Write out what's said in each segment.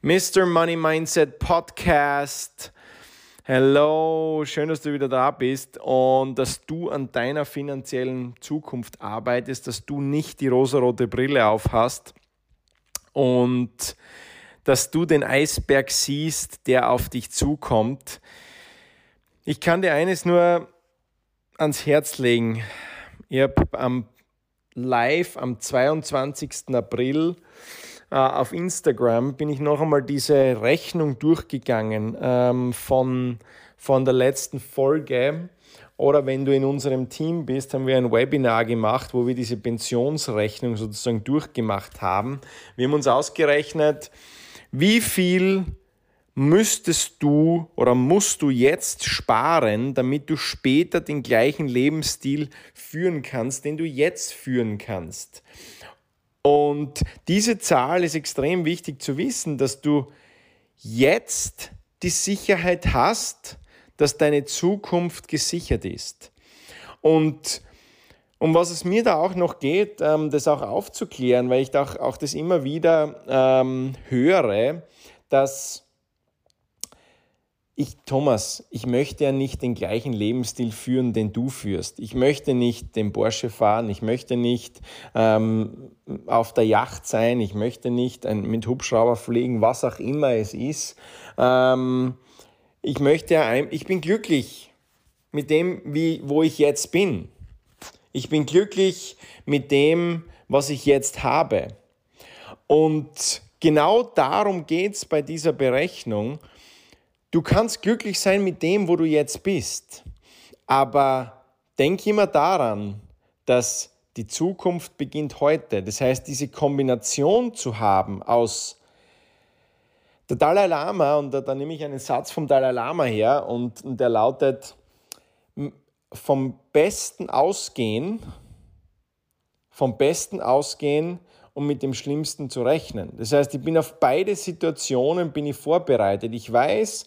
Mr. Money Mindset Podcast. Hello, schön, dass du wieder da bist und dass du an deiner finanziellen Zukunft arbeitest, dass du nicht die rosarote Brille auf hast und dass du den Eisberg siehst, der auf dich zukommt. Ich kann dir eines nur ans Herz legen. Ich habe am Live am 22. April auf Instagram bin ich noch einmal diese Rechnung durchgegangen ähm, von, von der letzten Folge. Oder wenn du in unserem Team bist, haben wir ein Webinar gemacht, wo wir diese Pensionsrechnung sozusagen durchgemacht haben. Wir haben uns ausgerechnet, wie viel müsstest du oder musst du jetzt sparen, damit du später den gleichen Lebensstil führen kannst, den du jetzt führen kannst. Und diese Zahl ist extrem wichtig zu wissen, dass du jetzt die Sicherheit hast, dass deine Zukunft gesichert ist. Und um was es mir da auch noch geht, ähm, das auch aufzuklären, weil ich auch, auch das immer wieder ähm, höre, dass ich, Thomas, ich möchte ja nicht den gleichen Lebensstil führen, den du führst. Ich möchte nicht den Porsche fahren, ich möchte nicht ähm, auf der Yacht sein, ich möchte nicht ein, mit Hubschrauber fliegen, was auch immer es ist. Ähm, ich möchte ja, ich bin glücklich mit dem, wie, wo ich jetzt bin. Ich bin glücklich mit dem, was ich jetzt habe. Und genau darum geht es bei dieser Berechnung. Du kannst glücklich sein mit dem, wo du jetzt bist. Aber denk immer daran, dass die Zukunft beginnt heute. Das heißt, diese Kombination zu haben aus der Dalai Lama, und da, da nehme ich einen Satz vom Dalai Lama her, und, und der lautet, vom Besten ausgehen, vom Besten ausgehen um mit dem Schlimmsten zu rechnen. Das heißt, ich bin auf beide Situationen bin ich vorbereitet. Ich weiß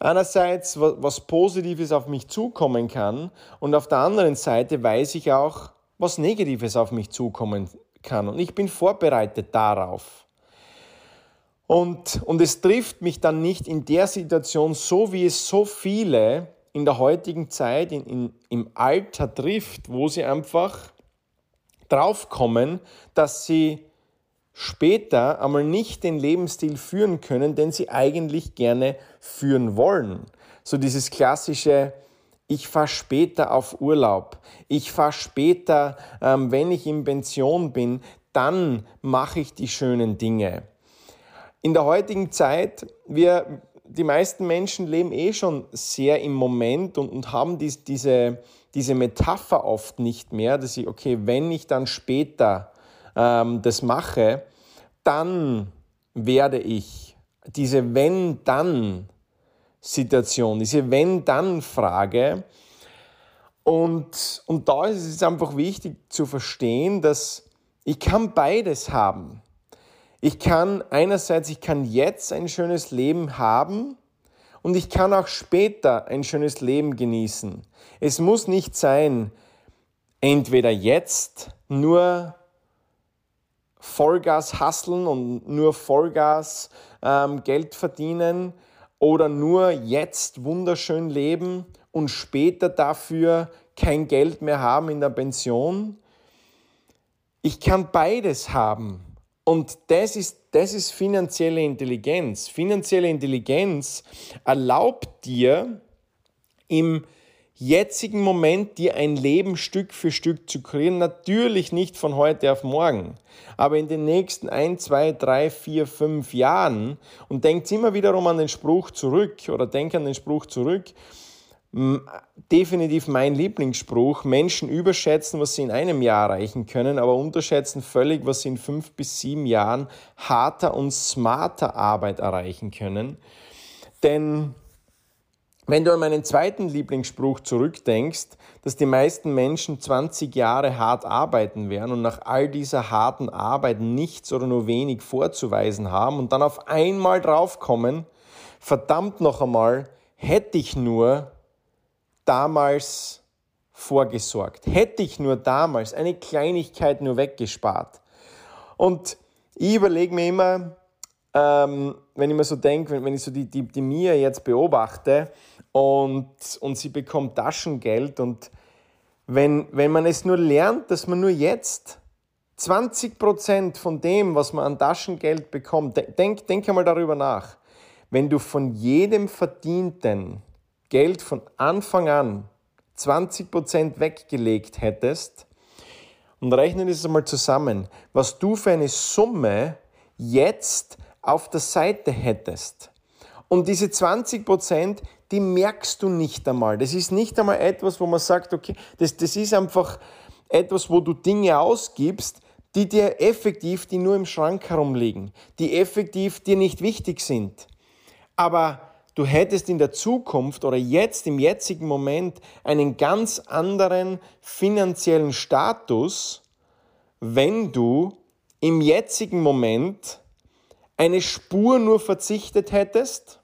einerseits, was Positives auf mich zukommen kann und auf der anderen Seite weiß ich auch, was Negatives auf mich zukommen kann. Und ich bin vorbereitet darauf. Und, und es trifft mich dann nicht in der Situation so, wie es so viele in der heutigen Zeit, in, in, im Alter trifft, wo sie einfach draufkommen, dass sie später einmal nicht den Lebensstil führen können, den sie eigentlich gerne führen wollen. So dieses klassische, ich fahre später auf Urlaub, ich fahre später, ähm, wenn ich in Pension bin, dann mache ich die schönen Dinge. In der heutigen Zeit, wir, die meisten Menschen leben eh schon sehr im Moment und, und haben dies, diese, diese Metapher oft nicht mehr, dass ich, okay, wenn ich dann später ähm, das mache, dann werde ich diese Wenn-Dann-Situation, diese Wenn-Dann-Frage. Und, und da ist es einfach wichtig zu verstehen, dass ich kann beides haben. Ich kann einerseits, ich kann jetzt ein schönes Leben haben und ich kann auch später ein schönes Leben genießen. Es muss nicht sein, entweder jetzt nur Vollgas hasseln und nur Vollgas ähm, Geld verdienen oder nur jetzt wunderschön leben und später dafür kein Geld mehr haben in der Pension. Ich kann beides haben. Und das ist, das ist finanzielle Intelligenz. Finanzielle Intelligenz erlaubt dir im jetzigen Moment dir ein Leben Stück für Stück zu kreieren. Natürlich nicht von heute auf morgen, aber in den nächsten ein, zwei, drei, vier, fünf Jahren und denkt immer wiederum an den Spruch zurück oder denk an den Spruch zurück definitiv mein Lieblingsspruch. Menschen überschätzen, was sie in einem Jahr erreichen können, aber unterschätzen völlig, was sie in fünf bis sieben Jahren harter und smarter Arbeit erreichen können. Denn wenn du an meinen zweiten Lieblingsspruch zurückdenkst, dass die meisten Menschen 20 Jahre hart arbeiten werden und nach all dieser harten Arbeit nichts oder nur wenig vorzuweisen haben und dann auf einmal draufkommen, verdammt noch einmal, hätte ich nur damals vorgesorgt? Hätte ich nur damals eine Kleinigkeit nur weggespart? Und ich überlege mir immer, ähm, wenn ich mir so denke, wenn, wenn ich so die, die, die Mia jetzt beobachte und, und sie bekommt Taschengeld und wenn, wenn man es nur lernt, dass man nur jetzt 20% von dem, was man an Taschengeld bekommt, denk, denk einmal darüber nach. Wenn du von jedem verdienten Geld von Anfang an 20% weggelegt hättest und rechne das einmal zusammen, was du für eine Summe jetzt auf der Seite hättest. Und diese 20 die merkst du nicht einmal. Das ist nicht einmal etwas, wo man sagt, okay, das, das ist einfach etwas, wo du Dinge ausgibst, die dir effektiv, die nur im Schrank herumliegen, die effektiv dir nicht wichtig sind. Aber du hättest in der Zukunft oder jetzt im jetzigen Moment einen ganz anderen finanziellen Status, wenn du im jetzigen Moment eine Spur nur verzichtet hättest,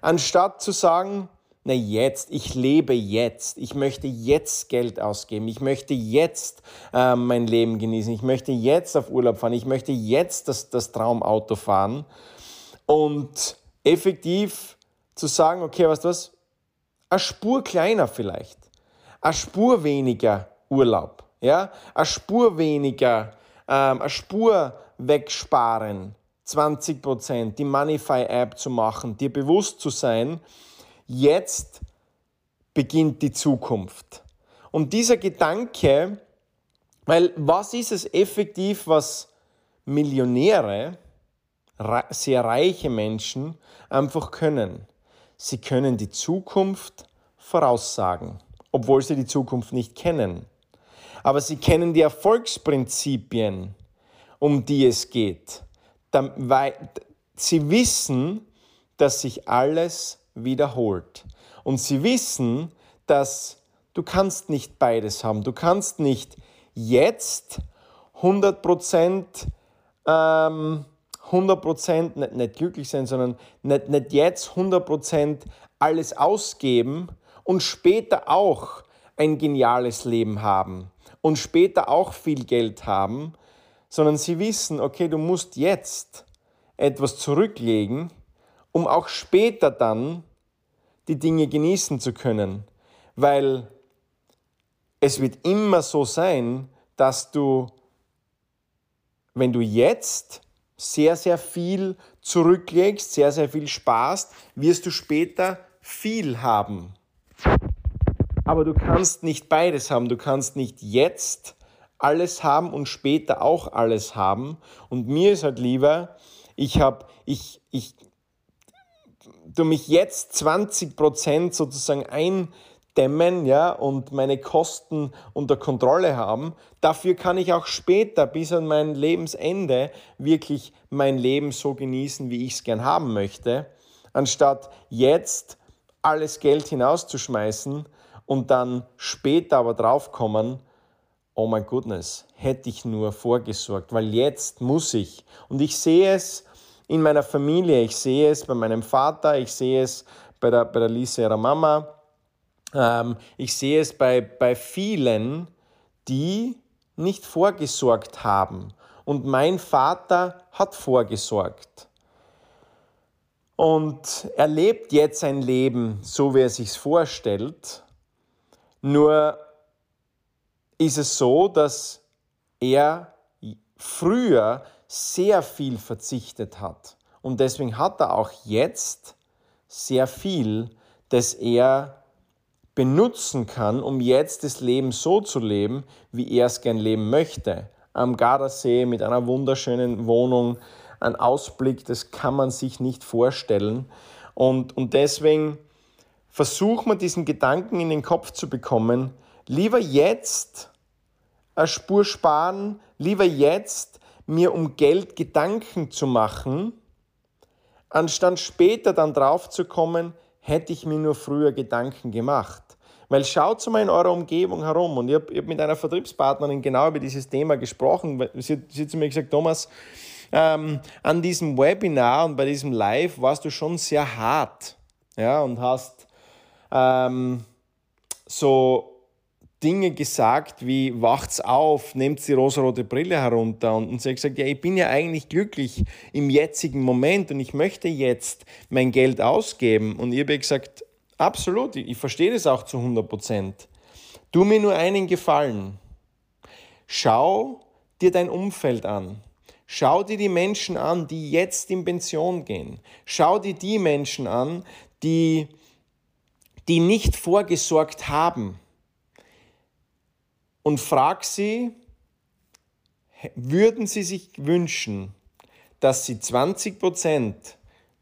anstatt zu sagen, na jetzt, ich lebe jetzt, ich möchte jetzt Geld ausgeben, ich möchte jetzt äh, mein Leben genießen, ich möchte jetzt auf Urlaub fahren, ich möchte jetzt das, das Traumauto fahren. Und effektiv zu sagen, okay, weißt du was, eine Spur kleiner vielleicht, eine Spur weniger Urlaub, ja, eine Spur weniger, ähm, eine Spur wegsparen, 20% die Moneyfy-App zu machen, dir bewusst zu sein, jetzt beginnt die Zukunft. Und dieser Gedanke, weil was ist es effektiv, was Millionäre, sehr reiche Menschen einfach können? Sie können die Zukunft voraussagen, obwohl sie die Zukunft nicht kennen. Aber sie kennen die Erfolgsprinzipien, um die es geht sie wissen, dass sich alles wiederholt. Und sie wissen, dass du kannst nicht beides haben. Du kannst nicht jetzt 100 ähm, 100 nicht, nicht glücklich sein, sondern nicht, nicht jetzt 100% alles ausgeben und später auch ein geniales Leben haben und später auch viel Geld haben, sondern sie wissen, okay, du musst jetzt etwas zurücklegen, um auch später dann die Dinge genießen zu können. Weil es wird immer so sein, dass du, wenn du jetzt sehr, sehr viel zurücklegst, sehr, sehr viel sparst, wirst du später viel haben. Aber du kannst nicht beides haben. Du kannst nicht jetzt alles haben und später auch alles haben. Und mir ist halt lieber, ich habe, ich, ich, du mich jetzt 20 Prozent sozusagen eindämmen, ja, und meine Kosten unter Kontrolle haben. Dafür kann ich auch später bis an mein Lebensende wirklich mein Leben so genießen, wie ich es gern haben möchte, anstatt jetzt alles Geld hinauszuschmeißen und dann später aber draufkommen, oh mein goodness, hätte ich nur vorgesorgt, weil jetzt muss ich. Und ich sehe es in meiner Familie, ich sehe es bei meinem Vater, ich sehe es bei der, bei der Lisa, ihrer Mama, ähm, ich sehe es bei, bei vielen, die nicht vorgesorgt haben. Und mein Vater hat vorgesorgt. Und er lebt jetzt sein Leben so, wie er sich vorstellt. Nur ist es so, dass er früher sehr viel verzichtet hat. Und deswegen hat er auch jetzt sehr viel, das er benutzen kann, um jetzt das Leben so zu leben, wie er es gern leben möchte. Am Gardasee mit einer wunderschönen Wohnung, ein Ausblick, das kann man sich nicht vorstellen. Und, und deswegen versucht man diesen Gedanken in den Kopf zu bekommen, lieber jetzt eine Spur sparen, lieber jetzt mir um Geld Gedanken zu machen, anstatt später dann drauf zu kommen, hätte ich mir nur früher Gedanken gemacht. Weil schaut mal in eurer Umgebung herum und ich habe hab mit einer Vertriebspartnerin genau über dieses Thema gesprochen. Sie, sie hat zu mir gesagt, Thomas, ähm, an diesem Webinar und bei diesem Live warst du schon sehr hart ja, und hast ähm, so Dinge gesagt wie wacht's auf, nehmt die rosarote Brille herunter und, und sie hat gesagt, ja, ich bin ja eigentlich glücklich im jetzigen Moment und ich möchte jetzt mein Geld ausgeben. Und ich habe gesagt, absolut, ich, ich verstehe das auch zu 100 Prozent. Tu mir nur einen Gefallen. Schau dir dein Umfeld an. Schau dir die Menschen an, die jetzt in Pension gehen. Schau dir die Menschen an, die, die nicht vorgesorgt haben und frag sie, würden sie sich wünschen, dass sie 20%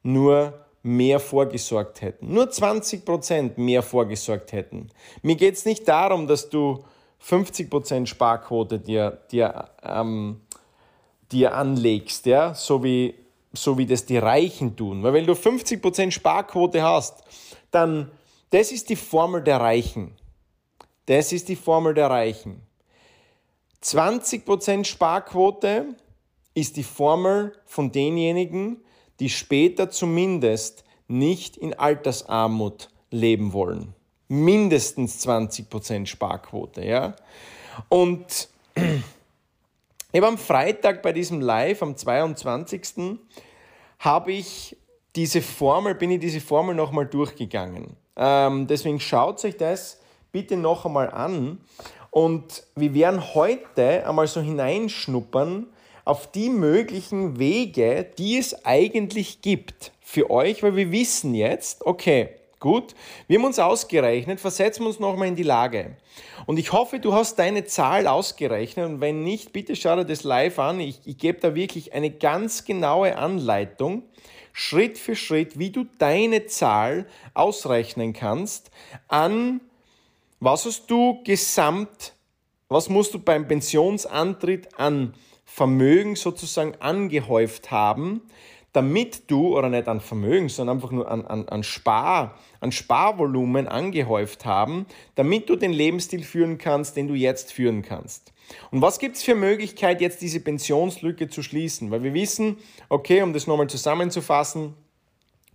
nur mehr vorgesorgt hätten. Nur 20% mehr vorgesorgt hätten. Mir geht es nicht darum, dass du 50% Sparquote dir, dir, ähm, dir anlegst, ja? so, wie, so wie das die Reichen tun. Weil wenn du 50% Sparquote hast, dann, das ist die Formel der Reichen. Das ist die Formel der Reichen. 20% Sparquote ist die Formel von denjenigen, die später zumindest nicht in Altersarmut leben wollen. Mindestens 20% Sparquote, ja. Und ich habe am Freitag bei diesem Live, am 22. habe ich diese Formel, bin ich diese Formel nochmal durchgegangen. Ähm, deswegen schaut euch das bitte noch einmal an. Und wir werden heute einmal so hineinschnuppern auf die möglichen Wege, die es eigentlich gibt für euch, weil wir wissen jetzt, okay, gut, wir haben uns ausgerechnet, versetzen wir uns nochmal in die Lage. Und ich hoffe, du hast deine Zahl ausgerechnet und wenn nicht, bitte schau dir das live an. Ich, ich gebe da wirklich eine ganz genaue Anleitung, Schritt für Schritt, wie du deine Zahl ausrechnen kannst an was hast du gesamt, was musst du beim Pensionsantritt an Vermögen sozusagen angehäuft haben, damit du, oder nicht an Vermögen, sondern einfach nur an, an, an, Spar, an Sparvolumen angehäuft haben, damit du den Lebensstil führen kannst, den du jetzt führen kannst. Und was gibt es für Möglichkeit, jetzt diese Pensionslücke zu schließen? Weil wir wissen, okay, um das nochmal zusammenzufassen,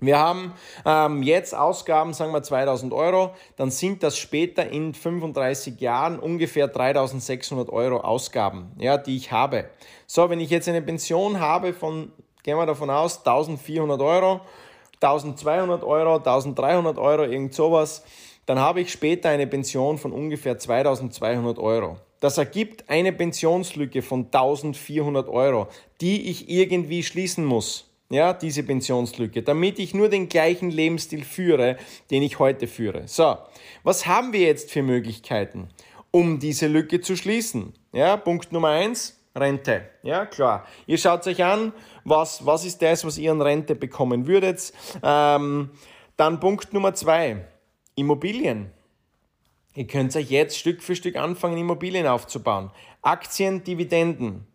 wir haben ähm, jetzt Ausgaben, sagen wir 2000 Euro, dann sind das später in 35 Jahren ungefähr 3600 Euro Ausgaben, ja, die ich habe. So, wenn ich jetzt eine Pension habe von, gehen wir davon aus, 1400 Euro, 1200 Euro, 1300 Euro, irgend sowas, dann habe ich später eine Pension von ungefähr 2200 Euro. Das ergibt eine Pensionslücke von 1400 Euro, die ich irgendwie schließen muss ja, diese Pensionslücke, damit ich nur den gleichen Lebensstil führe, den ich heute führe. So, was haben wir jetzt für Möglichkeiten, um diese Lücke zu schließen? Ja, Punkt Nummer eins, Rente. Ja, klar. Ihr schaut euch an, was, was ist das, was ihr an Rente bekommen würdet. Ähm, dann Punkt Nummer zwei, Immobilien. Ihr könnt euch jetzt Stück für Stück anfangen, Immobilien aufzubauen. Aktien, Dividenden.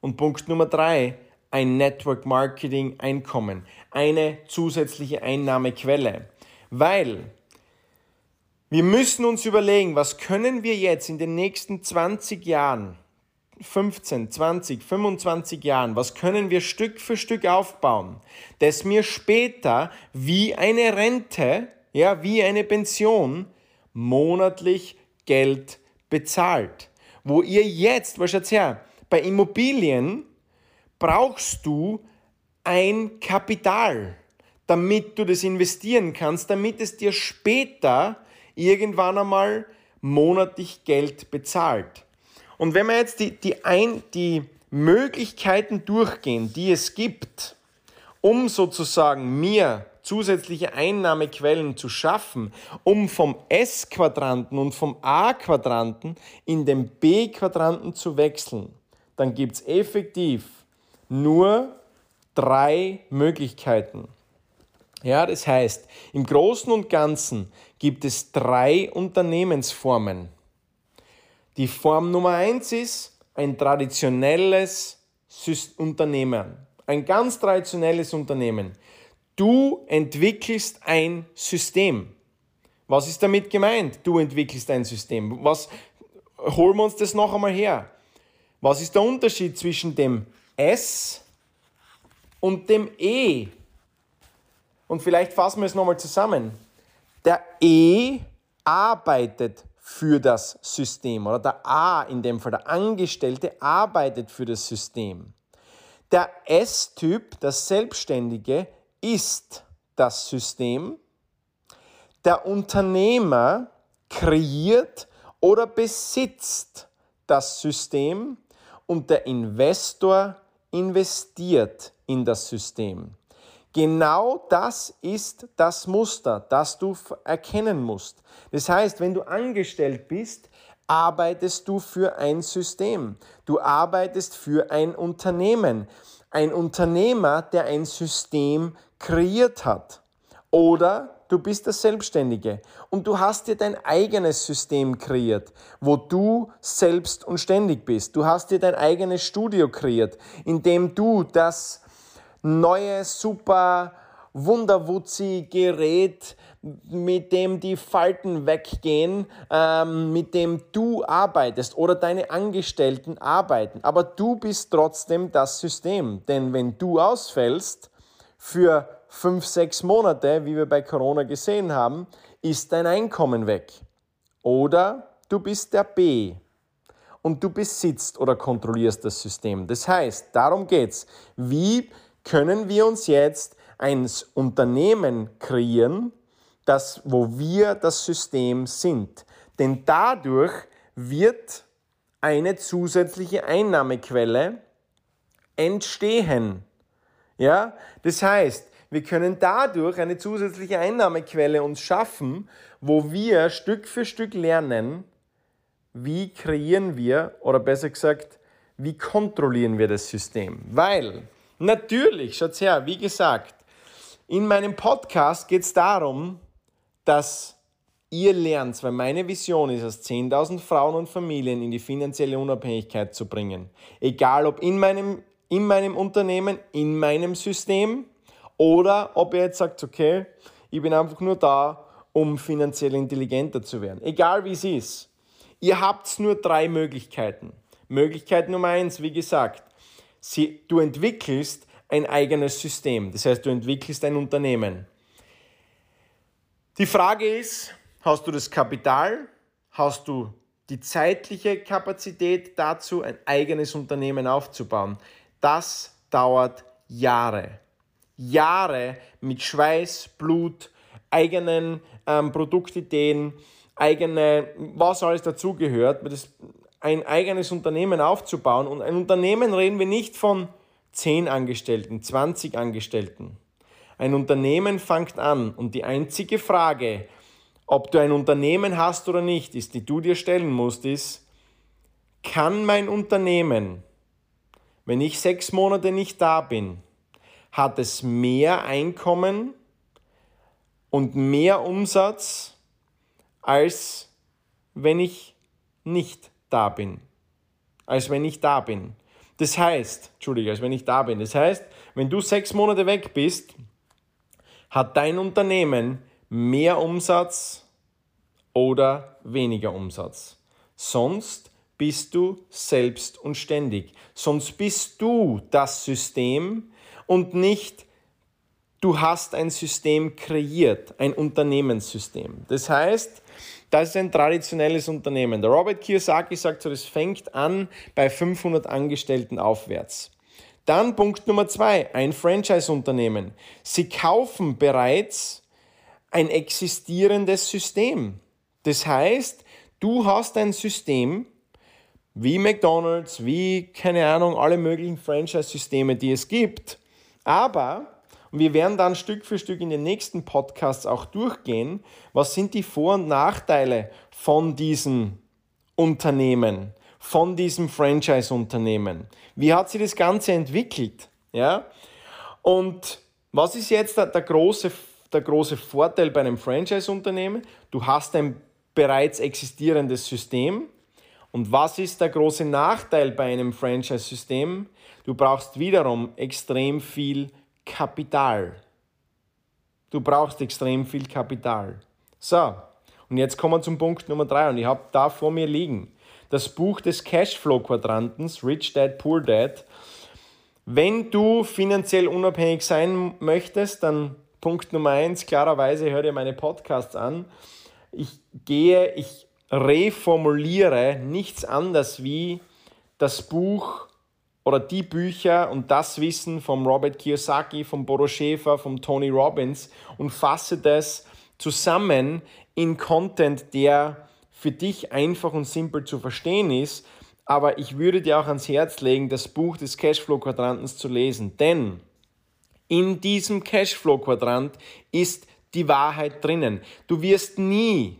Und Punkt Nummer drei, ein Network Marketing Einkommen, eine zusätzliche Einnahmequelle. Weil wir müssen uns überlegen, was können wir jetzt in den nächsten 20 Jahren, 15, 20, 25 Jahren, was können wir Stück für Stück aufbauen, dass mir später wie eine Rente, ja, wie eine Pension monatlich Geld bezahlt. Wo ihr jetzt, was schaut's her, bei Immobilien brauchst du ein Kapital, damit du das investieren kannst, damit es dir später irgendwann einmal monatlich Geld bezahlt. Und wenn wir jetzt die, die, ein, die Möglichkeiten durchgehen, die es gibt, um sozusagen mir zusätzliche Einnahmequellen zu schaffen, um vom S-Quadranten und vom A-Quadranten in den B-Quadranten zu wechseln, dann gibt es effektiv nur drei Möglichkeiten. Ja, das heißt, im Großen und Ganzen gibt es drei Unternehmensformen. Die Form Nummer eins ist ein traditionelles Unternehmen, ein ganz traditionelles Unternehmen. Du entwickelst ein System. Was ist damit gemeint? Du entwickelst ein System. Was holen wir uns das noch einmal her? Was ist der Unterschied zwischen dem S und dem E. Und vielleicht fassen wir es nochmal zusammen. Der E arbeitet für das System oder der A in dem Fall, der Angestellte arbeitet für das System. Der S-Typ, der Selbstständige, ist das System. Der Unternehmer kreiert oder besitzt das System und der Investor investiert in das System. Genau das ist das Muster, das du erkennen musst. Das heißt, wenn du angestellt bist, arbeitest du für ein System. Du arbeitest für ein Unternehmen. Ein Unternehmer, der ein System kreiert hat. Oder du bist der Selbstständige und du hast dir dein eigenes System kreiert, wo du selbst und ständig bist. Du hast dir dein eigenes Studio kreiert, in dem du das neue, super Wunderwutzi-Gerät, mit dem die Falten weggehen, ähm, mit dem du arbeitest oder deine Angestellten arbeiten. Aber du bist trotzdem das System. Denn wenn du ausfällst für fünf, sechs Monate, wie wir bei Corona gesehen haben, ist dein Einkommen weg. Oder du bist der B und du besitzt oder kontrollierst das System. Das heißt, darum geht's. Wie können wir uns jetzt ein Unternehmen kreieren, das, wo wir das System sind. Denn dadurch wird eine zusätzliche Einnahmequelle entstehen. Ja, das heißt, wir können dadurch eine zusätzliche Einnahmequelle uns schaffen, wo wir Stück für Stück lernen, wie kreieren wir, oder besser gesagt, wie kontrollieren wir das System. Weil Natürlich, schaut her, wie gesagt, in meinem Podcast geht es darum, dass ihr lernt, weil meine Vision ist es, 10.000 Frauen und Familien in die finanzielle Unabhängigkeit zu bringen. Egal ob in meinem, in meinem Unternehmen, in meinem System oder ob ihr jetzt sagt, okay, ich bin einfach nur da, um finanziell intelligenter zu werden. Egal wie es ist. Ihr habt nur drei Möglichkeiten. Möglichkeit Nummer eins, wie gesagt, Sie, du entwickelst ein eigenes System. Das heißt, du entwickelst ein Unternehmen. Die Frage ist, hast du das Kapital? Hast du die zeitliche Kapazität dazu, ein eigenes Unternehmen aufzubauen? Das dauert Jahre. Jahre mit Schweiß, Blut, eigenen ähm, Produktideen, eigene, was alles dazugehört. Ein eigenes Unternehmen aufzubauen. Und ein Unternehmen reden wir nicht von 10 Angestellten, 20 Angestellten. Ein Unternehmen fängt an und die einzige Frage, ob du ein Unternehmen hast oder nicht, ist, die du dir stellen musst, ist, kann mein Unternehmen, wenn ich sechs Monate nicht da bin, hat es mehr Einkommen und mehr Umsatz, als wenn ich nicht da bin, als wenn ich da bin. Das heißt, Entschuldige, als wenn ich da bin. Das heißt, wenn du sechs Monate weg bist, hat dein Unternehmen mehr Umsatz oder weniger Umsatz. Sonst bist du selbst und ständig. Sonst bist du das System und nicht du hast ein System kreiert, ein Unternehmenssystem. Das heißt, das ist ein traditionelles Unternehmen. Der Robert Kiyosaki sagt so, das fängt an bei 500 Angestellten aufwärts. Dann Punkt Nummer zwei, ein Franchise-Unternehmen. Sie kaufen bereits ein existierendes System. Das heißt, du hast ein System, wie McDonald's, wie, keine Ahnung, alle möglichen Franchise-Systeme, die es gibt. Aber und wir werden dann Stück für Stück in den nächsten Podcasts auch durchgehen, was sind die Vor- und Nachteile von diesen Unternehmen, von diesem Franchise-Unternehmen. Wie hat sich das Ganze entwickelt? Ja? Und was ist jetzt der, große, der große Vorteil bei einem Franchise-Unternehmen? Du hast ein bereits existierendes System. Und was ist der große Nachteil bei einem Franchise-System? Du brauchst wiederum extrem viel Kapital. Du brauchst extrem viel Kapital. So, und jetzt kommen wir zum Punkt Nummer drei und ich habe da vor mir liegen das Buch des Cashflow-Quadrantens, Rich Dad, Poor Dad. Wenn du finanziell unabhängig sein möchtest, dann Punkt Nummer eins, klarerweise hör dir meine Podcasts an. Ich gehe, ich reformuliere nichts anderes wie das Buch oder die Bücher und das Wissen vom Robert Kiyosaki, vom Bodo Schäfer, vom Tony Robbins und fasse das zusammen in Content, der für dich einfach und simpel zu verstehen ist. Aber ich würde dir auch ans Herz legen, das Buch des Cashflow-Quadrantens zu lesen, denn in diesem Cashflow-Quadrant ist die Wahrheit drinnen. Du wirst nie,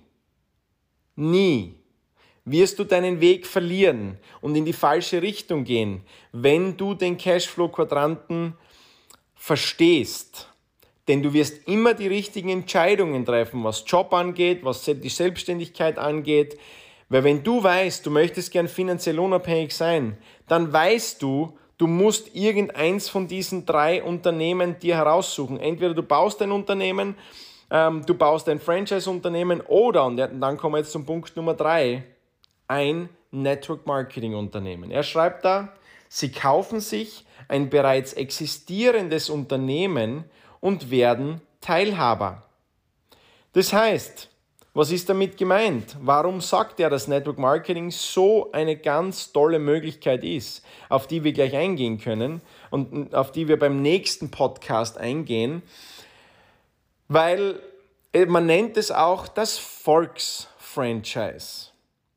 nie wirst du deinen Weg verlieren und in die falsche Richtung gehen, wenn du den Cashflow-Quadranten verstehst. Denn du wirst immer die richtigen Entscheidungen treffen, was Job angeht, was die Selbstständigkeit angeht. Weil wenn du weißt, du möchtest gern finanziell unabhängig sein, dann weißt du, du musst irgendeins von diesen drei Unternehmen dir heraussuchen. Entweder du baust ein Unternehmen, ähm, du baust ein Franchise-Unternehmen oder, und dann kommen wir jetzt zum Punkt Nummer drei, ein Network Marketing Unternehmen. Er schreibt da, Sie kaufen sich ein bereits existierendes Unternehmen und werden Teilhaber. Das heißt, was ist damit gemeint? Warum sagt er, dass Network Marketing so eine ganz tolle Möglichkeit ist, auf die wir gleich eingehen können und auf die wir beim nächsten Podcast eingehen? Weil äh, man nennt es auch das Volksfranchise.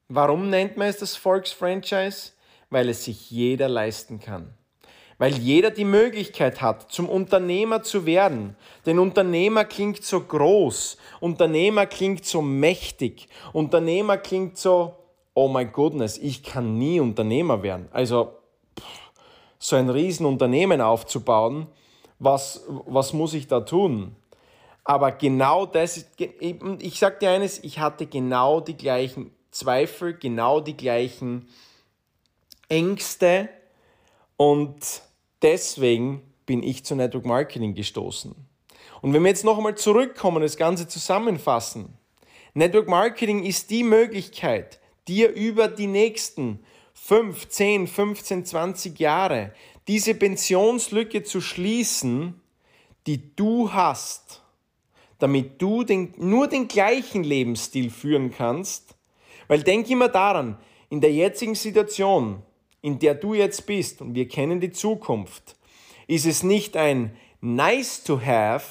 Warum nennt man es das Volksfranchise? Weil es sich jeder leisten kann. Weil jeder die Möglichkeit hat, zum Unternehmer zu werden. Denn Unternehmer klingt so groß. Unternehmer klingt so mächtig. Unternehmer klingt so, oh my goodness, ich kann nie Unternehmer werden. Also, so ein Riesenunternehmen aufzubauen, was, was muss ich da tun? Aber genau das, ich sag dir eines, ich hatte genau die gleichen Zweifel, genau die gleichen Ängste und deswegen bin ich zu Network Marketing gestoßen. Und wenn wir jetzt noch einmal zurückkommen und das Ganze zusammenfassen, Network Marketing ist die Möglichkeit, dir über die nächsten 5, 10, 15, 20 Jahre diese Pensionslücke zu schließen, die du hast, damit du den, nur den gleichen Lebensstil führen kannst, weil denk immer daran, in der jetzigen Situation, in der du jetzt bist, und wir kennen die Zukunft, ist es nicht ein nice to have,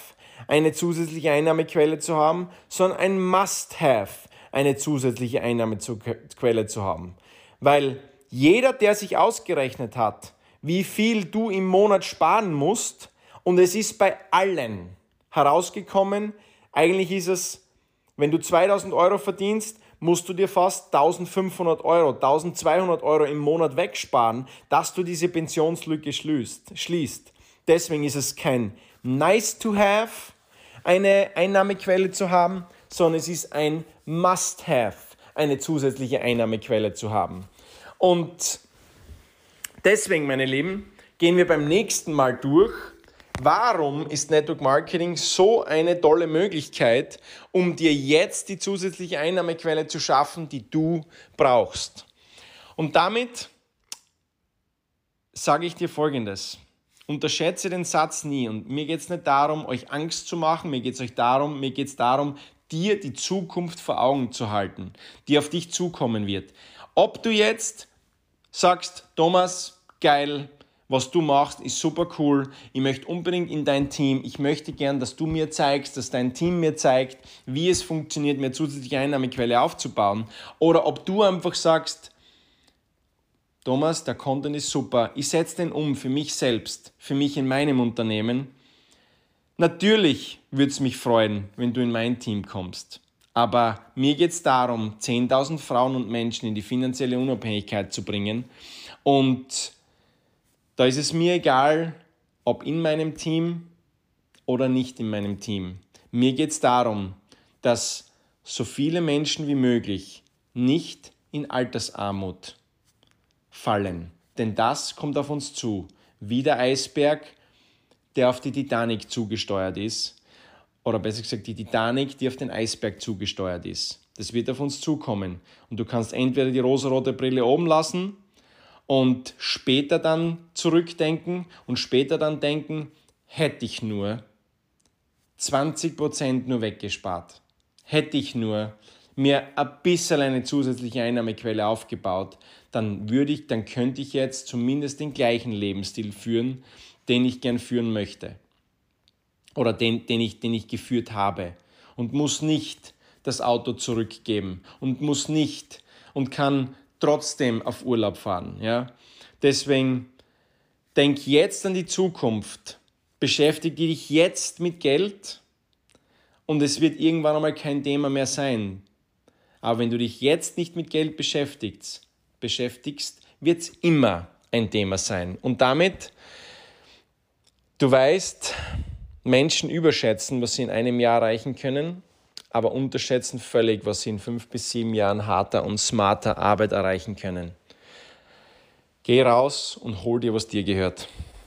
eine zusätzliche Einnahmequelle zu haben, sondern ein must have, eine zusätzliche Einnahmequelle zu haben. Weil jeder, der sich ausgerechnet hat, wie viel du im Monat sparen musst, und es ist bei allen herausgekommen, eigentlich ist es, wenn du 2000 Euro verdienst, musst du dir fast 1500 Euro, 1200 Euro im Monat wegsparen, dass du diese Pensionslücke schließt. Deswegen ist es kein nice to have, eine Einnahmequelle zu haben, sondern es ist ein must have, eine zusätzliche Einnahmequelle zu haben. Und deswegen, meine Lieben, gehen wir beim nächsten Mal durch, Warum ist Network Marketing so eine tolle Möglichkeit, um dir jetzt die zusätzliche Einnahmequelle zu schaffen, die du brauchst? Und damit sage ich dir Folgendes. Unterschätze den Satz nie. Und mir geht es nicht darum, euch Angst zu machen, mir geht es euch darum, mir geht es darum, dir die Zukunft vor Augen zu halten, die auf dich zukommen wird. Ob du jetzt sagst, Thomas, geil, was du machst, ist super cool. Ich möchte unbedingt in dein Team. Ich möchte gern, dass du mir zeigst, dass dein Team mir zeigt, wie es funktioniert, mir zusätzliche Einnahmequelle aufzubauen. Oder ob du einfach sagst, Thomas, der Content ist super. Ich setze den um für mich selbst, für mich in meinem Unternehmen. Natürlich würde es mich freuen, wenn du in mein Team kommst. Aber mir geht es darum, 10.000 Frauen und Menschen in die finanzielle Unabhängigkeit zu bringen. Und da ist es mir egal, ob in meinem Team oder nicht in meinem Team. Mir geht es darum, dass so viele Menschen wie möglich nicht in Altersarmut fallen. Denn das kommt auf uns zu, wie der Eisberg, der auf die Titanic zugesteuert ist. Oder besser gesagt, die Titanic, die auf den Eisberg zugesteuert ist. Das wird auf uns zukommen. Und du kannst entweder die rosarote Brille oben lassen und später dann zurückdenken und später dann denken, hätte ich nur 20% nur weggespart. Hätte ich nur mir ein bisschen eine zusätzliche Einnahmequelle aufgebaut, dann würde ich, dann könnte ich jetzt zumindest den gleichen Lebensstil führen, den ich gern führen möchte. Oder den, den, ich, den ich geführt habe. Und muss nicht das Auto zurückgeben und muss nicht und kann trotzdem auf Urlaub fahren. Ja? Deswegen denk jetzt an die Zukunft. Beschäftige dich jetzt mit Geld und es wird irgendwann einmal kein Thema mehr sein. Aber wenn du dich jetzt nicht mit Geld beschäftigst, beschäftigst wird es immer ein Thema sein. Und damit, du weißt, Menschen überschätzen, was sie in einem Jahr erreichen können, aber unterschätzen völlig, was sie in fünf bis sieben Jahren harter und smarter Arbeit erreichen können. Geh raus und hol dir, was dir gehört.